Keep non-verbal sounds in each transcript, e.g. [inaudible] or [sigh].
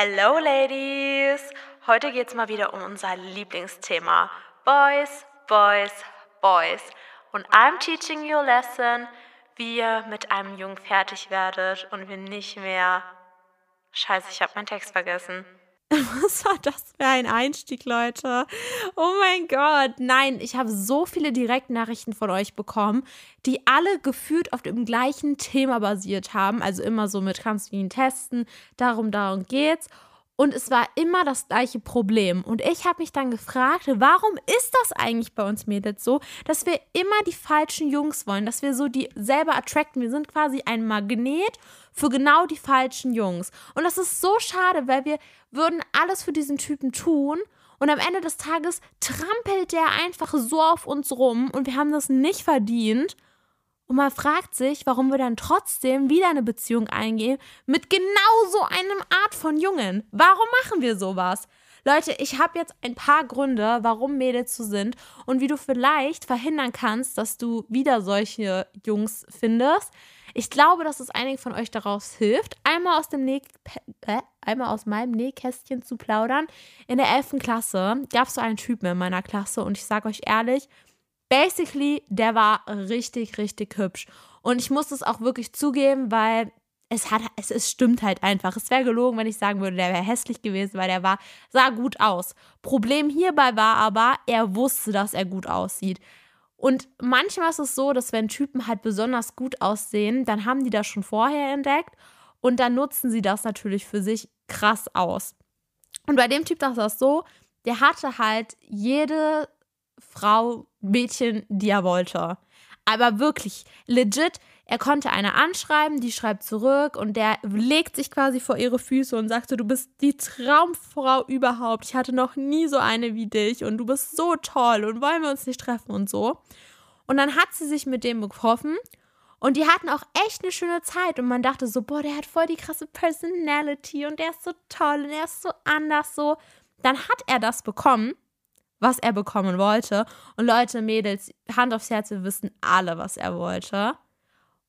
Hello Ladies! Heute geht's mal wieder um unser Lieblingsthema. Boys, Boys, Boys. Und I'm teaching you a lesson, wie ihr mit einem Jungen fertig werdet und wir nicht mehr... Scheiße, ich habe meinen Text vergessen. [laughs] Was war das für ein Einstieg, Leute? Oh mein Gott. Nein, ich habe so viele Direktnachrichten von euch bekommen, die alle gefühlt auf dem gleichen Thema basiert haben. Also immer so mit kannst du ihn testen, darum, darum geht's. Und es war immer das gleiche Problem. Und ich habe mich dann gefragt, warum ist das eigentlich bei uns Mädels so, dass wir immer die falschen Jungs wollen, dass wir so die selber attracten. Wir sind quasi ein Magnet für genau die falschen Jungs. Und das ist so schade, weil wir würden alles für diesen Typen tun. Und am Ende des Tages trampelt der einfach so auf uns rum und wir haben das nicht verdient. Und man fragt sich, warum wir dann trotzdem wieder eine Beziehung eingehen mit genau so einem Art von Jungen. Warum machen wir sowas? Leute, ich habe jetzt ein paar Gründe, warum Mädels so sind und wie du vielleicht verhindern kannst, dass du wieder solche Jungs findest. Ich glaube, dass es einigen von euch daraus hilft, einmal aus dem Näh äh, einmal aus meinem Nähkästchen zu plaudern. In der 11. Klasse gab es so einen Typen in meiner Klasse und ich sage euch ehrlich, basically, der war richtig, richtig hübsch. Und ich muss es auch wirklich zugeben, weil es hat, es, es stimmt halt einfach. Es wäre gelogen, wenn ich sagen würde, der wäre hässlich gewesen, weil der war, sah gut aus. Problem hierbei war aber, er wusste, dass er gut aussieht. Und manchmal ist es so, dass wenn Typen halt besonders gut aussehen, dann haben die das schon vorher entdeckt und dann nutzen sie das natürlich für sich krass aus. Und bei dem Typ das ist das so, der hatte halt jede Frau, Mädchen, die er wollte. Aber wirklich, legit, er konnte eine anschreiben, die schreibt zurück und der legt sich quasi vor ihre Füße und sagt so, du bist die Traumfrau überhaupt. Ich hatte noch nie so eine wie dich und du bist so toll und wollen wir uns nicht treffen und so. Und dann hat sie sich mit dem getroffen und die hatten auch echt eine schöne Zeit und man dachte so, boah, der hat voll die krasse Personality und der ist so toll und er ist so anders so. Dann hat er das bekommen was er bekommen wollte. Und Leute, Mädels, Hand aufs Herz, wir wissen alle, was er wollte.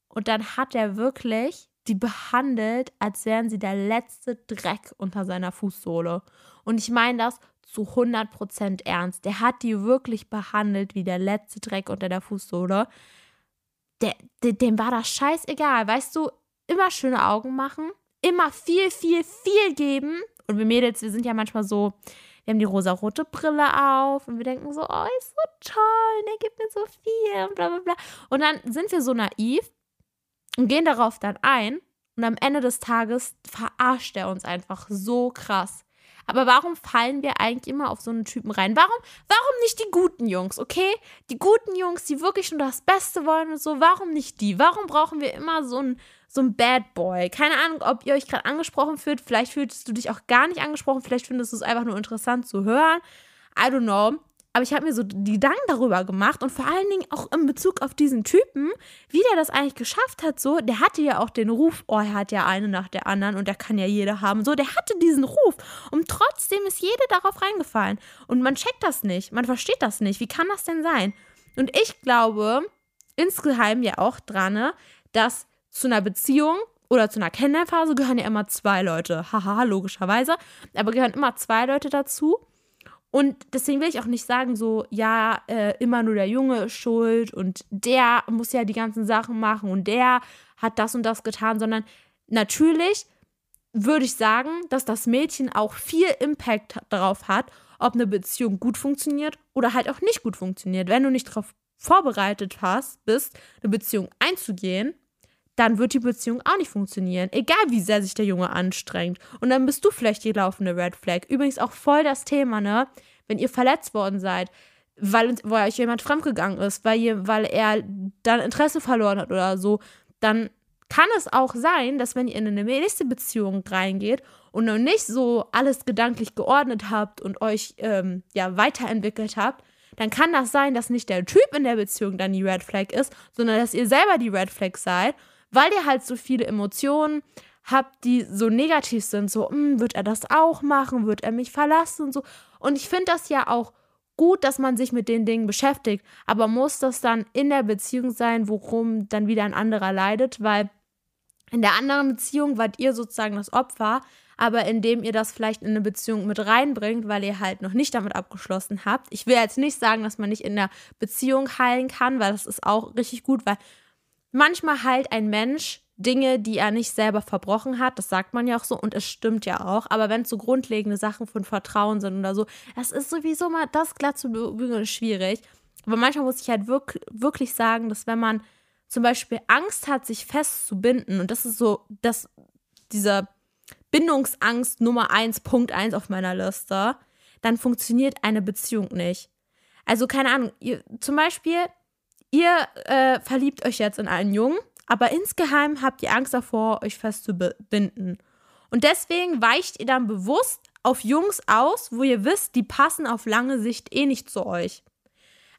Und dann hat er wirklich die behandelt, als wären sie der letzte Dreck unter seiner Fußsohle. Und ich meine das zu 100% ernst. Der hat die wirklich behandelt wie der letzte Dreck unter der Fußsohle. Der, der, dem war das scheißegal. Weißt du, immer schöne Augen machen, immer viel, viel, viel geben. Und wir Mädels, wir sind ja manchmal so, wir haben die rosarote Brille auf und wir denken so, oh, ist so toll, der gibt mir so viel und bla bla bla. Und dann sind wir so naiv und gehen darauf dann ein und am Ende des Tages verarscht er uns einfach so krass. Aber warum fallen wir eigentlich immer auf so einen Typen rein? Warum, warum nicht die guten Jungs, okay? Die guten Jungs, die wirklich nur das Beste wollen und so, warum nicht die? Warum brauchen wir immer so einen so ein Bad Boy. Keine Ahnung, ob ihr euch gerade angesprochen fühlt. Vielleicht fühlst du dich auch gar nicht angesprochen. Vielleicht findest du es einfach nur interessant zu hören. I don't know. Aber ich habe mir so die Gedanken darüber gemacht und vor allen Dingen auch in Bezug auf diesen Typen, wie der das eigentlich geschafft hat. So, der hatte ja auch den Ruf, oh, er hat ja eine nach der anderen und der kann ja jeder haben. So, der hatte diesen Ruf und trotzdem ist jede darauf reingefallen. Und man checkt das nicht, man versteht das nicht. Wie kann das denn sein? Und ich glaube insgeheim ja auch dran, ne, dass zu einer Beziehung oder zu einer Kennenlernphase gehören ja immer zwei Leute. Haha, logischerweise. Aber gehören immer zwei Leute dazu. Und deswegen will ich auch nicht sagen, so, ja, äh, immer nur der Junge ist schuld und der muss ja die ganzen Sachen machen und der hat das und das getan, sondern natürlich würde ich sagen, dass das Mädchen auch viel Impact darauf hat, ob eine Beziehung gut funktioniert oder halt auch nicht gut funktioniert. Wenn du nicht darauf vorbereitet hast, bist, eine Beziehung einzugehen, dann wird die Beziehung auch nicht funktionieren. Egal wie sehr sich der Junge anstrengt. Und dann bist du vielleicht die laufende Red Flag. Übrigens auch voll das Thema, ne? Wenn ihr verletzt worden seid, weil, weil euch jemand fremdgegangen ist, weil, ihr, weil er dann Interesse verloren hat oder so, dann kann es auch sein, dass wenn ihr in eine nächste Beziehung reingeht und noch nicht so alles gedanklich geordnet habt und euch ähm, ja weiterentwickelt habt, dann kann das sein, dass nicht der Typ in der Beziehung dann die Red Flag ist, sondern dass ihr selber die Red Flag seid, weil ihr halt so viele Emotionen habt, die so negativ sind. So, hm, wird er das auch machen? Wird er mich verlassen und so. Und ich finde das ja auch gut, dass man sich mit den Dingen beschäftigt, aber muss das dann in der Beziehung sein, worum dann wieder ein anderer leidet, weil in der anderen Beziehung wart ihr sozusagen das Opfer, aber indem ihr das vielleicht in eine Beziehung mit reinbringt, weil ihr halt noch nicht damit abgeschlossen habt. Ich will jetzt nicht sagen, dass man nicht in der Beziehung heilen kann, weil das ist auch richtig gut, weil manchmal heilt ein Mensch Dinge, die er nicht selber verbrochen hat. Das sagt man ja auch so und es stimmt ja auch. Aber wenn es so grundlegende Sachen von Vertrauen sind oder so, das ist sowieso mal das glatt zu bügeln schwierig. Aber manchmal muss ich halt wirklich, wirklich sagen, dass wenn man zum Beispiel Angst hat, sich festzubinden, und das ist so, dass diese Bindungsangst Nummer eins, Punkt eins auf meiner Liste, dann funktioniert eine Beziehung nicht. Also keine Ahnung, ihr, zum Beispiel, ihr äh, verliebt euch jetzt in einen Jungen aber insgeheim habt ihr Angst davor, euch festzubinden. Und deswegen weicht ihr dann bewusst auf Jungs aus, wo ihr wisst, die passen auf lange Sicht eh nicht zu euch.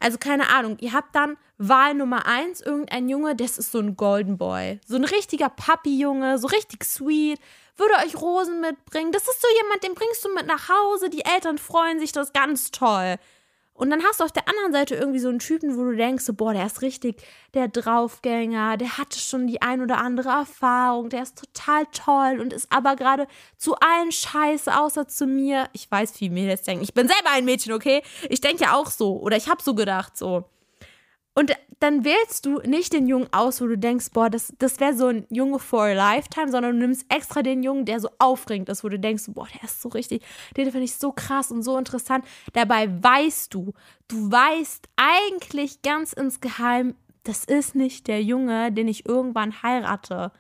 Also keine Ahnung, ihr habt dann Wahl Nummer eins, irgendein Junge, das ist so ein Golden Boy. So ein richtiger Papi-Junge, so richtig sweet, würde euch Rosen mitbringen. Das ist so jemand, den bringst du mit nach Hause, die Eltern freuen sich, das ist ganz toll. Und dann hast du auf der anderen Seite irgendwie so einen Typen, wo du denkst, so, boah, der ist richtig der Draufgänger, der hatte schon die ein oder andere Erfahrung, der ist total toll und ist aber gerade zu allen scheiße, außer zu mir. Ich weiß, wie mir das denken. Ich bin selber ein Mädchen, okay? Ich denke ja auch so. Oder ich habe so gedacht, so. Und dann wählst du nicht den Jungen aus, wo du denkst, boah, das, das wäre so ein Junge for a lifetime, sondern du nimmst extra den Jungen, der so aufregend ist, wo du denkst, boah, der ist so richtig, den finde ich so krass und so interessant. Dabei weißt du, du weißt eigentlich ganz insgeheim, das ist nicht der Junge, den ich irgendwann heirate.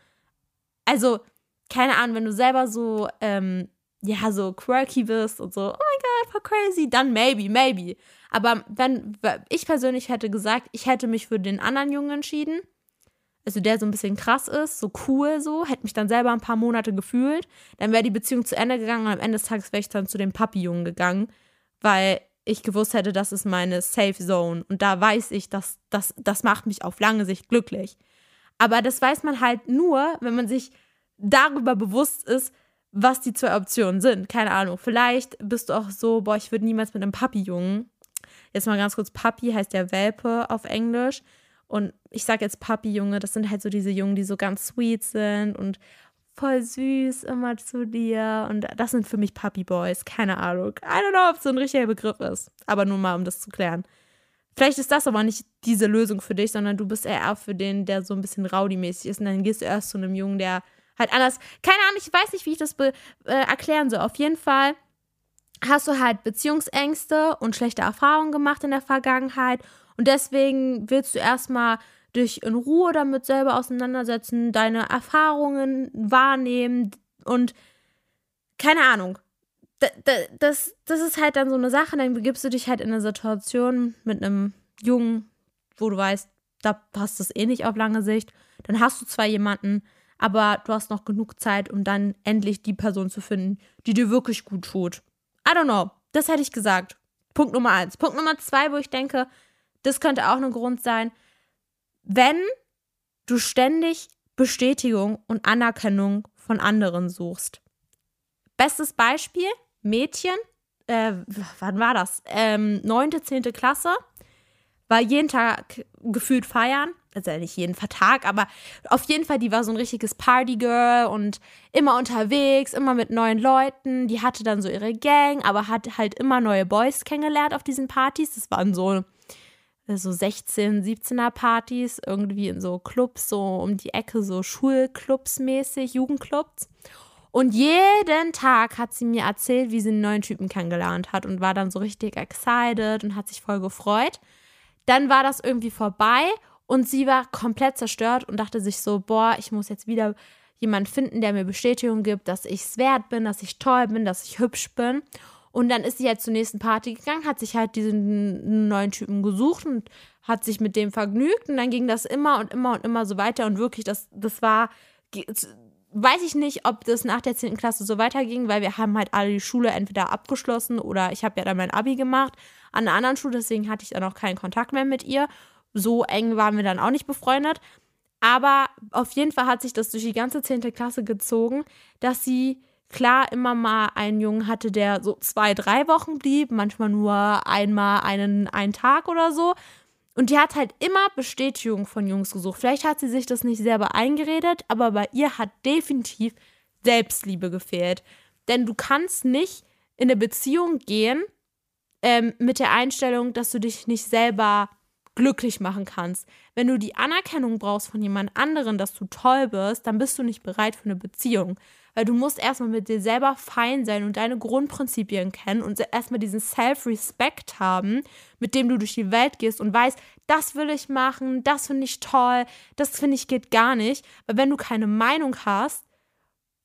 Also, keine Ahnung, wenn du selber so, ähm, ja, so quirky bist und so, oh mein Gott, voll crazy, dann maybe, maybe. Aber wenn ich persönlich hätte gesagt, ich hätte mich für den anderen Jungen entschieden, also der so ein bisschen krass ist, so cool so, hätte mich dann selber ein paar Monate gefühlt, dann wäre die Beziehung zu Ende gegangen und am Ende des Tages wäre ich dann zu dem Papi-Jungen gegangen, weil ich gewusst hätte, das ist meine Safe Zone und da weiß ich, dass das, das macht mich auf lange Sicht glücklich. Aber das weiß man halt nur, wenn man sich darüber bewusst ist, was die zwei Optionen sind. Keine Ahnung. Vielleicht bist du auch so, boah, ich würde niemals mit einem Papi-Jungen Jetzt mal ganz kurz, Papi heißt ja Welpe auf Englisch. Und ich sage jetzt Papi-Junge, das sind halt so diese Jungen, die so ganz sweet sind und voll süß immer zu dir. Und das sind für mich Papi-Boys. Keine Ahnung. I don't know, ob es so ein richtiger Begriff ist. Aber nur mal, um das zu klären. Vielleicht ist das aber nicht diese Lösung für dich, sondern du bist eher für den, der so ein bisschen rowdy-mäßig ist. Und dann gehst du erst zu einem Jungen, der halt anders. Keine Ahnung, ich weiß nicht, wie ich das äh, erklären soll. Auf jeden Fall hast du halt Beziehungsängste und schlechte Erfahrungen gemacht in der Vergangenheit und deswegen willst du erstmal dich in Ruhe damit selber auseinandersetzen, deine Erfahrungen wahrnehmen und keine Ahnung. Das, das ist halt dann so eine Sache, dann begibst du dich halt in eine Situation mit einem Jungen, wo du weißt, da passt es eh nicht auf lange Sicht. Dann hast du zwar jemanden, aber du hast noch genug Zeit, um dann endlich die Person zu finden, die dir wirklich gut tut. I don't know. Das hätte ich gesagt. Punkt Nummer eins. Punkt Nummer zwei, wo ich denke, das könnte auch ein Grund sein, wenn du ständig Bestätigung und Anerkennung von anderen suchst. Bestes Beispiel, Mädchen, äh, wann war das? Ähm, neunte, zehnte Klasse, war jeden Tag gefühlt feiern, also nicht jeden Tag, aber auf jeden Fall, die war so ein richtiges Partygirl und immer unterwegs, immer mit neuen Leuten. Die hatte dann so ihre Gang, aber hat halt immer neue Boys kennengelernt auf diesen Partys. Das waren so, so 16, 17er Partys, irgendwie in so Clubs, so um die Ecke, so Schulclubs mäßig, Jugendclubs. Und jeden Tag hat sie mir erzählt, wie sie einen neuen Typen kennengelernt hat und war dann so richtig excited und hat sich voll gefreut. Dann war das irgendwie vorbei und sie war komplett zerstört und dachte sich so, boah, ich muss jetzt wieder jemanden finden, der mir Bestätigung gibt, dass ich es wert bin, dass ich toll bin, dass ich hübsch bin. Und dann ist sie halt zur nächsten Party gegangen, hat sich halt diesen neuen Typen gesucht und hat sich mit dem vergnügt. Und dann ging das immer und immer und immer so weiter. Und wirklich, das, das war, weiß ich nicht, ob das nach der 10. Klasse so weiterging, weil wir haben halt alle die Schule entweder abgeschlossen oder ich habe ja dann mein Abi gemacht an einer anderen Schule, deswegen hatte ich dann auch keinen Kontakt mehr mit ihr. So eng waren wir dann auch nicht befreundet. Aber auf jeden Fall hat sich das durch die ganze 10. Klasse gezogen, dass sie klar immer mal einen Jungen hatte, der so zwei, drei Wochen blieb, manchmal nur einmal einen, einen Tag oder so. Und die hat halt immer Bestätigung von Jungs gesucht. Vielleicht hat sie sich das nicht selber eingeredet, aber bei ihr hat definitiv Selbstliebe gefehlt. Denn du kannst nicht in eine Beziehung gehen ähm, mit der Einstellung, dass du dich nicht selber glücklich machen kannst. Wenn du die Anerkennung brauchst von jemand anderen, dass du toll bist, dann bist du nicht bereit für eine Beziehung. Weil du musst erstmal mit dir selber fein sein und deine Grundprinzipien kennen und erstmal diesen Self-Respect haben, mit dem du durch die Welt gehst und weißt, das will ich machen, das finde ich toll, das finde ich geht gar nicht. Weil wenn du keine Meinung hast,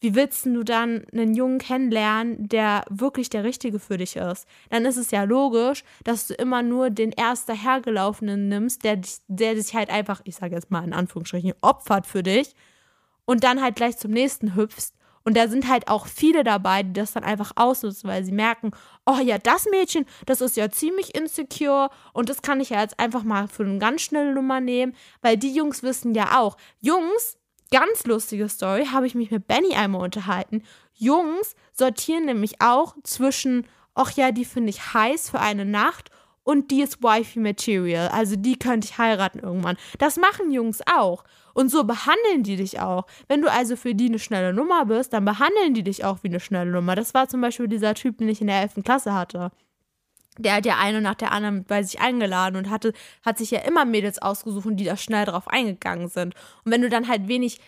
wie willst du dann einen Jungen kennenlernen, der wirklich der Richtige für dich ist? Dann ist es ja logisch, dass du immer nur den erst dahergelaufenen nimmst, der, der sich halt einfach, ich sage jetzt mal in Anführungsstrichen, opfert für dich und dann halt gleich zum nächsten hüpfst. Und da sind halt auch viele dabei, die das dann einfach ausnutzen, weil sie merken, oh ja, das Mädchen, das ist ja ziemlich insecure und das kann ich ja jetzt einfach mal für eine ganz schnelle Nummer nehmen, weil die Jungs wissen ja auch, Jungs Ganz lustige Story, habe ich mich mit Benny einmal unterhalten. Jungs sortieren nämlich auch zwischen, ach ja, die finde ich heiß für eine Nacht und die ist Wifey Material. Also die könnte ich heiraten irgendwann. Das machen Jungs auch. Und so behandeln die dich auch. Wenn du also für die eine schnelle Nummer bist, dann behandeln die dich auch wie eine schnelle Nummer. Das war zum Beispiel dieser Typ, den ich in der 11. Klasse hatte der hat ja eine nach der anderen bei sich eingeladen und hatte, hat sich ja immer Mädels ausgesucht, die da schnell drauf eingegangen sind. Und wenn du dann halt wenig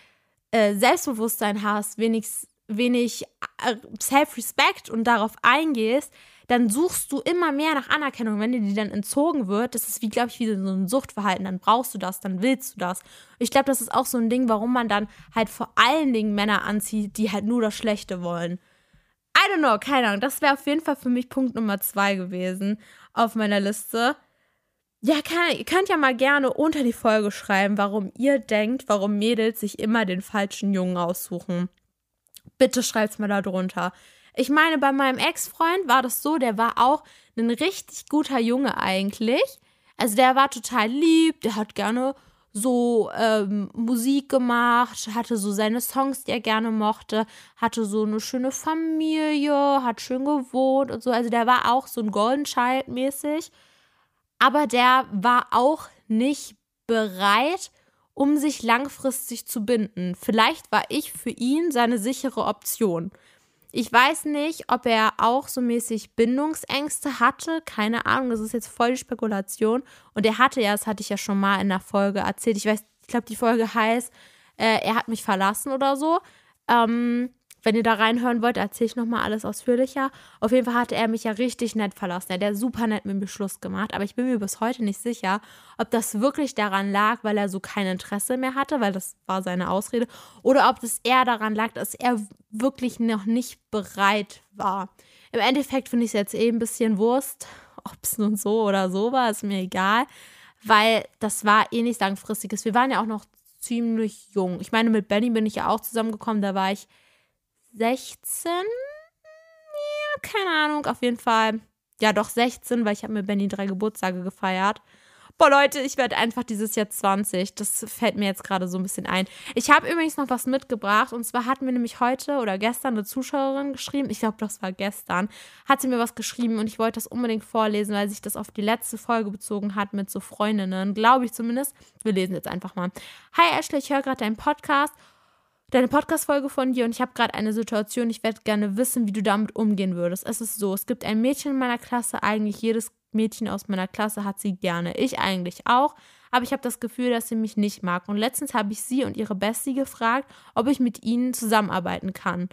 äh, Selbstbewusstsein hast, wenig, wenig äh, Self-Respect und darauf eingehst, dann suchst du immer mehr nach Anerkennung. Wenn dir die dann entzogen wird, das ist wie, glaube ich, wie so ein Suchtverhalten, dann brauchst du das, dann willst du das. Ich glaube, das ist auch so ein Ding, warum man dann halt vor allen Dingen Männer anzieht, die halt nur das Schlechte wollen. I don't know, keine Ahnung. Das wäre auf jeden Fall für mich Punkt Nummer zwei gewesen auf meiner Liste. Ja, kann, ihr könnt ja mal gerne unter die Folge schreiben, warum ihr denkt, warum Mädels sich immer den falschen Jungen aussuchen. Bitte schreibt's mal da drunter. Ich meine, bei meinem Ex-Freund war das so, der war auch ein richtig guter Junge eigentlich. Also der war total lieb, der hat gerne so ähm, Musik gemacht, hatte so seine Songs, die er gerne mochte, hatte so eine schöne Familie, hat schön gewohnt und so. Also der war auch so ein Golden Child mäßig. Aber der war auch nicht bereit, um sich langfristig zu binden. Vielleicht war ich für ihn seine sichere Option. Ich weiß nicht, ob er auch so mäßig Bindungsängste hatte. Keine Ahnung, das ist jetzt voll die Spekulation. Und er hatte ja, das hatte ich ja schon mal in der Folge erzählt. Ich weiß, ich glaube, die Folge heißt, äh, er hat mich verlassen oder so. Ähm, wenn ihr da reinhören wollt, erzähle ich nochmal alles ausführlicher. Auf jeden Fall hatte er mich ja richtig nett verlassen. Er hat super nett mit mir Schluss gemacht. Aber ich bin mir bis heute nicht sicher, ob das wirklich daran lag, weil er so kein Interesse mehr hatte, weil das war seine Ausrede, oder ob das eher daran lag, dass er wirklich noch nicht bereit war. Im Endeffekt finde ich es jetzt eh ein bisschen Wurst, [laughs] ob es nun so oder so war, ist mir egal, weil das war eh nichts Langfristiges. Wir waren ja auch noch ziemlich jung. Ich meine, mit Benny bin ich ja auch zusammengekommen, da war ich 16? Ja, keine Ahnung, auf jeden Fall. Ja, doch 16, weil ich habe mir Benny drei Geburtstage gefeiert. Boah, Leute, ich werde einfach dieses Jahr 20. Das fällt mir jetzt gerade so ein bisschen ein. Ich habe übrigens noch was mitgebracht. Und zwar hat mir nämlich heute oder gestern eine Zuschauerin geschrieben. Ich glaube, das war gestern. Hat sie mir was geschrieben und ich wollte das unbedingt vorlesen, weil sich das auf die letzte Folge bezogen hat mit so Freundinnen. Glaube ich zumindest. Wir lesen jetzt einfach mal. Hi Ashley, ich höre gerade deinen Podcast deine Podcast-Folge von dir und ich habe gerade eine Situation, ich werde gerne wissen, wie du damit umgehen würdest. Es ist so, es gibt ein Mädchen in meiner Klasse, eigentlich jedes Mädchen aus meiner Klasse hat sie gerne. Ich eigentlich auch, aber ich habe das Gefühl, dass sie mich nicht mag. Und letztens habe ich sie und ihre Bestie gefragt, ob ich mit ihnen zusammenarbeiten kann.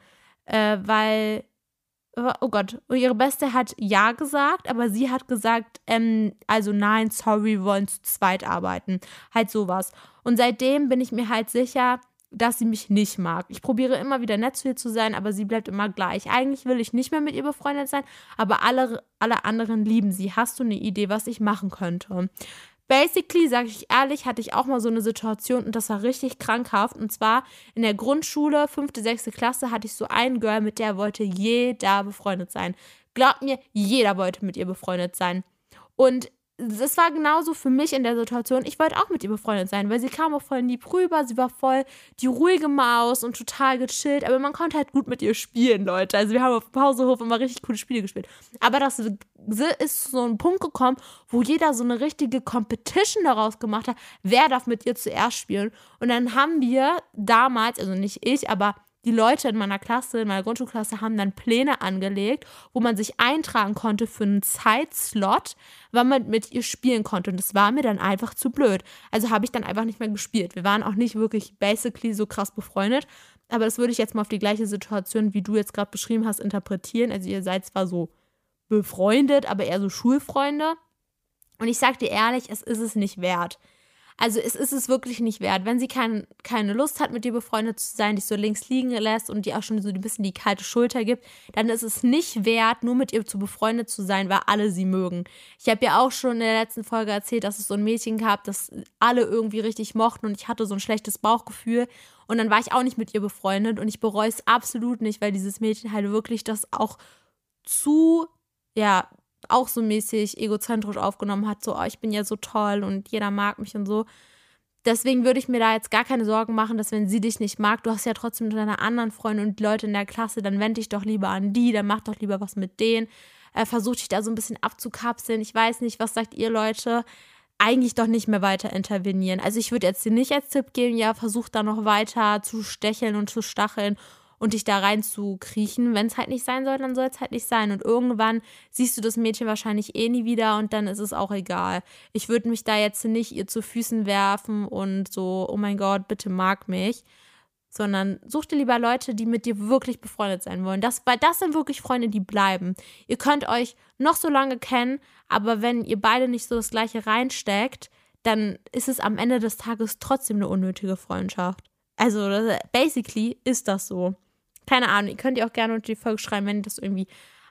Äh, weil, oh Gott, ihre Beste hat ja gesagt, aber sie hat gesagt, ähm, also nein, sorry, wir wollen zu zweit arbeiten. Halt sowas. Und seitdem bin ich mir halt sicher, dass sie mich nicht mag. Ich probiere immer wieder nett zu ihr zu sein, aber sie bleibt immer gleich. Eigentlich will ich nicht mehr mit ihr befreundet sein, aber alle, alle anderen lieben sie. Hast du eine Idee, was ich machen könnte? Basically, sage ich ehrlich, hatte ich auch mal so eine Situation und das war richtig krankhaft. Und zwar in der Grundschule, fünfte, sechste Klasse, hatte ich so einen Girl, mit der wollte jeder befreundet sein. Glaubt mir, jeder wollte mit ihr befreundet sein. Und das war genauso für mich in der Situation. Ich wollte auch mit ihr befreundet sein, weil sie kam auch voll lieb rüber. Sie war voll die ruhige Maus und total gechillt. Aber man konnte halt gut mit ihr spielen, Leute. Also wir haben auf dem Pausehof immer richtig coole Spiele gespielt. Aber das ist so ein Punkt gekommen, wo jeder so eine richtige Competition daraus gemacht hat. Wer darf mit ihr zuerst spielen? Und dann haben wir damals, also nicht ich, aber die Leute in meiner Klasse, in meiner Grundschulklasse, haben dann Pläne angelegt, wo man sich eintragen konnte für einen Zeitslot, wann man mit ihr spielen konnte. Und das war mir dann einfach zu blöd. Also habe ich dann einfach nicht mehr gespielt. Wir waren auch nicht wirklich basically so krass befreundet. Aber das würde ich jetzt mal auf die gleiche Situation, wie du jetzt gerade beschrieben hast, interpretieren. Also ihr seid zwar so befreundet, aber eher so Schulfreunde. Und ich sag dir ehrlich, es ist es nicht wert. Also es ist es wirklich nicht wert. Wenn sie kein, keine Lust hat, mit dir befreundet zu sein, dich so links liegen lässt und dir auch schon so ein bisschen die kalte Schulter gibt, dann ist es nicht wert, nur mit ihr zu befreundet zu sein, weil alle sie mögen. Ich habe ja auch schon in der letzten Folge erzählt, dass es so ein Mädchen gab, das alle irgendwie richtig mochten und ich hatte so ein schlechtes Bauchgefühl. Und dann war ich auch nicht mit ihr befreundet und ich bereue es absolut nicht, weil dieses Mädchen halt wirklich das auch zu, ja, auch so mäßig egozentrisch aufgenommen hat, so, oh, ich bin ja so toll und jeder mag mich und so. Deswegen würde ich mir da jetzt gar keine Sorgen machen, dass wenn sie dich nicht mag, du hast ja trotzdem deine anderen Freunde und Leute in der Klasse, dann wende dich doch lieber an die, dann mach doch lieber was mit denen. Äh, versuch dich da so ein bisschen abzukapseln. Ich weiß nicht, was sagt ihr Leute? Eigentlich doch nicht mehr weiter intervenieren. Also ich würde jetzt dir nicht als Tipp geben, ja, versuch da noch weiter zu stecheln und zu stacheln und dich da rein zu kriechen. Wenn es halt nicht sein soll, dann soll es halt nicht sein. Und irgendwann siehst du das Mädchen wahrscheinlich eh nie wieder und dann ist es auch egal. Ich würde mich da jetzt nicht ihr zu Füßen werfen und so, oh mein Gott, bitte mag mich. Sondern such dir lieber Leute, die mit dir wirklich befreundet sein wollen. Das, weil das sind wirklich Freunde, die bleiben. Ihr könnt euch noch so lange kennen, aber wenn ihr beide nicht so das Gleiche reinsteckt, dann ist es am Ende des Tages trotzdem eine unnötige Freundschaft. Also, basically ist das so. Keine Ahnung, ihr könnt ihr auch gerne unter die Folge schreiben, wenn ihr das irgendwie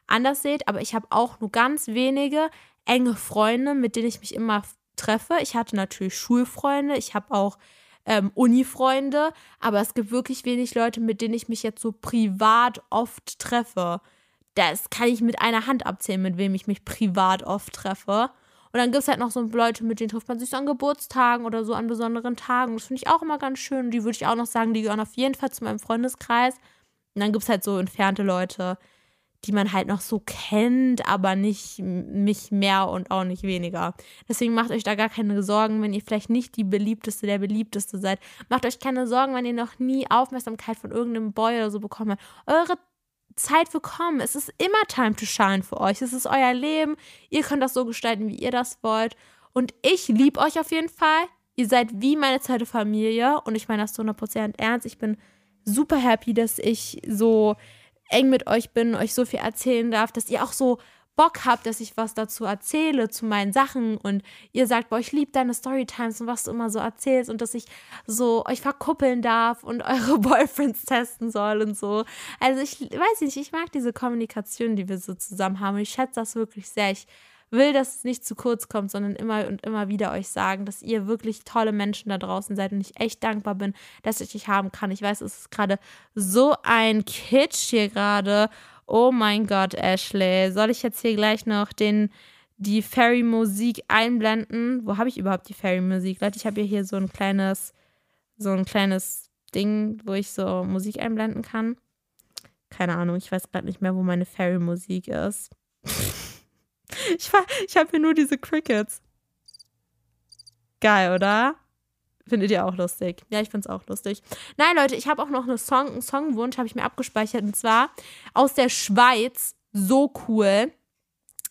anders seht. Aber ich habe auch nur ganz wenige enge Freunde, mit denen ich mich immer treffe. Ich hatte natürlich Schulfreunde, ich habe auch ähm, Uni-Freunde, aber es gibt wirklich wenig Leute, mit denen ich mich jetzt so privat oft treffe. Das kann ich mit einer Hand abzählen, mit wem ich mich privat oft treffe. Und dann gibt es halt noch so Leute, mit denen trifft man sich so an Geburtstagen oder so an besonderen Tagen. Das finde ich auch immer ganz schön. Die würde ich auch noch sagen, die gehören auf jeden Fall zu meinem Freundeskreis. Und dann gibt es halt so entfernte Leute, die man halt noch so kennt, aber nicht mich mehr und auch nicht weniger. Deswegen macht euch da gar keine Sorgen, wenn ihr vielleicht nicht die beliebteste, der beliebteste seid. Macht euch keine Sorgen, wenn ihr noch nie Aufmerksamkeit von irgendeinem Boy oder so bekommen habt. Eure Zeit willkommen. Es ist immer Time to Shine für euch. Es ist euer Leben. Ihr könnt das so gestalten, wie ihr das wollt. Und ich liebe euch auf jeden Fall. Ihr seid wie meine zweite Familie. Und ich meine das zu 100% ernst. Ich bin super happy, dass ich so eng mit euch bin, euch so viel erzählen darf, dass ihr auch so Bock habt, dass ich was dazu erzähle, zu meinen Sachen und ihr sagt, boah, ich liebe deine Storytimes und was du immer so erzählst und dass ich so euch verkuppeln darf und [laughs] eure Boyfriends testen soll und so. Also ich weiß nicht, ich mag diese Kommunikation, die wir so zusammen haben ich schätze das wirklich sehr. Ich will, dass es nicht zu kurz kommt, sondern immer und immer wieder euch sagen, dass ihr wirklich tolle Menschen da draußen seid und ich echt dankbar bin, dass ich dich haben kann. Ich weiß, es ist gerade so ein Kitsch hier gerade. Oh mein Gott, Ashley. Soll ich jetzt hier gleich noch den die Fairy-Musik einblenden? Wo habe ich überhaupt die Fairy-Musik? Leute, ich habe ja hier so ein kleines, so ein kleines Ding, wo ich so Musik einblenden kann. Keine Ahnung, ich weiß gerade nicht mehr, wo meine Fairy-Musik ist. [laughs] [laughs] Ich, ich habe hier nur diese Crickets. Geil, oder? Findet ihr auch lustig? Ja, ich finde es auch lustig. Nein, Leute, ich habe auch noch eine Song, einen Songwunsch, habe ich mir abgespeichert. Und zwar aus der Schweiz. So cool.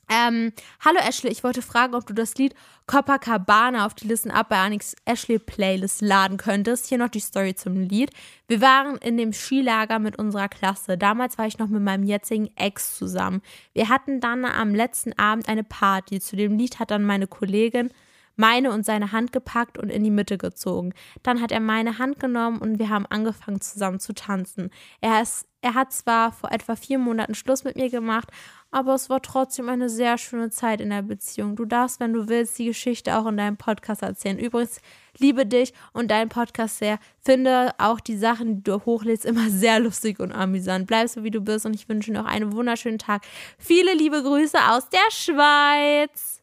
Ähm, hallo Ashley, ich wollte fragen, ob du das Lied Copacabana auf die Listen Up bei Anix Ashley Playlist laden könntest. Hier noch die Story zum Lied. Wir waren in dem Skilager mit unserer Klasse. Damals war ich noch mit meinem jetzigen Ex zusammen. Wir hatten dann am letzten Abend eine Party. Zu dem Lied hat dann meine Kollegin meine und seine Hand gepackt und in die Mitte gezogen. Dann hat er meine Hand genommen und wir haben angefangen zusammen zu tanzen. Er, ist, er hat zwar vor etwa vier Monaten Schluss mit mir gemacht, aber es war trotzdem eine sehr schöne Zeit in der Beziehung. Du darfst, wenn du willst, die Geschichte auch in deinem Podcast erzählen. Übrigens, liebe dich und deinen Podcast sehr. Finde auch die Sachen, die du hochlädst, immer sehr lustig und amüsant. Bleib so, wie du bist und ich wünsche dir noch einen wunderschönen Tag. Viele liebe Grüße aus der Schweiz.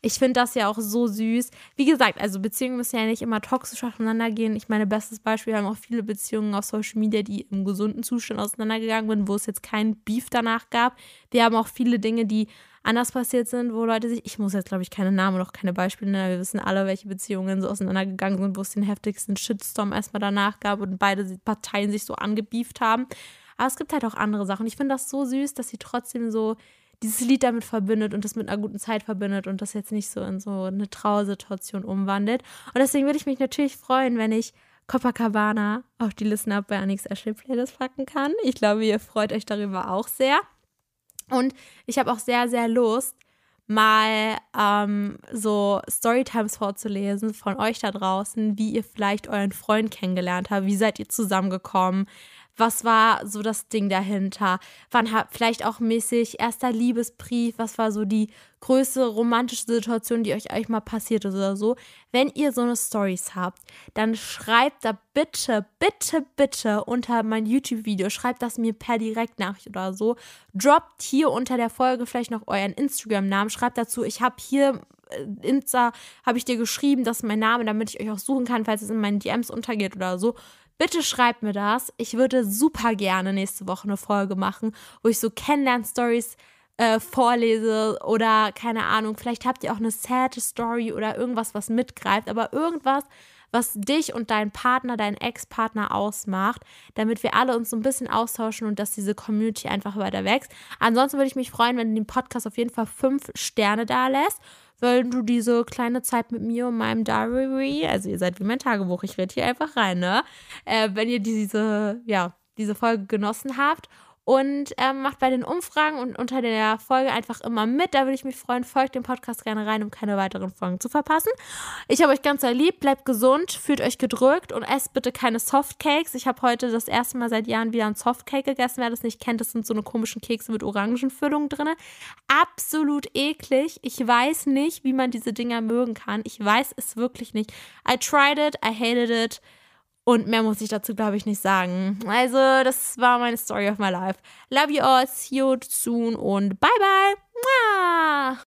Ich finde das ja auch so süß. Wie gesagt, also Beziehungen müssen ja nicht immer toxisch auseinandergehen. Ich meine, bestes Beispiel haben auch viele Beziehungen auf Social Media, die im gesunden Zustand auseinandergegangen sind, wo es jetzt keinen Beef danach gab. Wir haben auch viele Dinge, die anders passiert sind, wo Leute sich, ich muss jetzt glaube ich keine Namen noch keine Beispiele nennen, wir wissen alle, welche Beziehungen so auseinandergegangen sind, wo es den heftigsten Shitstorm erstmal danach gab und beide Parteien sich so angebieft haben. Aber es gibt halt auch andere Sachen. Ich finde das so süß, dass sie trotzdem so dieses Lied damit verbindet und das mit einer guten Zeit verbindet und das jetzt nicht so in so eine Trauersituation umwandelt. Und deswegen würde ich mich natürlich freuen, wenn ich Copacabana auf die Listen Up bei Anix Ashley Playlist packen kann. Ich glaube, ihr freut euch darüber auch sehr. Und ich habe auch sehr, sehr Lust, mal ähm, so Storytimes vorzulesen von euch da draußen, wie ihr vielleicht euren Freund kennengelernt habt, wie seid ihr zusammengekommen, was war so das Ding dahinter? Wann hat vielleicht auch mäßig erster Liebesbrief? Was war so die größte romantische Situation, die euch eigentlich mal passiert ist oder so? Wenn ihr so eine Stories habt, dann schreibt da bitte, bitte, bitte unter mein YouTube-Video, schreibt das mir per Direktnachricht oder so. Droppt hier unter der Folge vielleicht noch euren Instagram-Namen. Schreibt dazu, ich habe hier äh, Insta habe ich dir geschrieben, das ist mein Name, damit ich euch auch suchen kann, falls es in meinen DMs untergeht oder so. Bitte schreibt mir das. Ich würde super gerne nächste Woche eine Folge machen, wo ich so Kennenlern-Stories äh, vorlese oder keine Ahnung, vielleicht habt ihr auch eine sad Story oder irgendwas, was mitgreift, aber irgendwas, was dich und deinen Partner, deinen Ex-Partner ausmacht, damit wir alle uns so ein bisschen austauschen und dass diese Community einfach weiter wächst. Ansonsten würde ich mich freuen, wenn du den Podcast auf jeden Fall fünf Sterne da lässt wenn du diese kleine Zeit mit mir und meinem Diary, also ihr seid wie mein Tagebuch, ich rede hier einfach rein, ne? Äh, wenn ihr diese, ja, diese Folge genossen habt und ähm, macht bei den Umfragen und unter der Folge einfach immer mit. Da würde ich mich freuen. Folgt dem Podcast gerne rein, um keine weiteren Folgen zu verpassen. Ich habe euch ganz sehr lieb. Bleibt gesund, fühlt euch gedrückt und esst bitte keine Softcakes. Ich habe heute das erste Mal seit Jahren wieder ein Softcake gegessen. Wer das nicht kennt, das sind so eine komischen Kekse mit Orangenfüllung drin. Absolut eklig. Ich weiß nicht, wie man diese Dinger mögen kann. Ich weiß es wirklich nicht. I tried it, I hated it. Und mehr muss ich dazu, glaube ich, nicht sagen. Also, das war meine Story of my life. Love you all, see you soon und bye bye. Mua!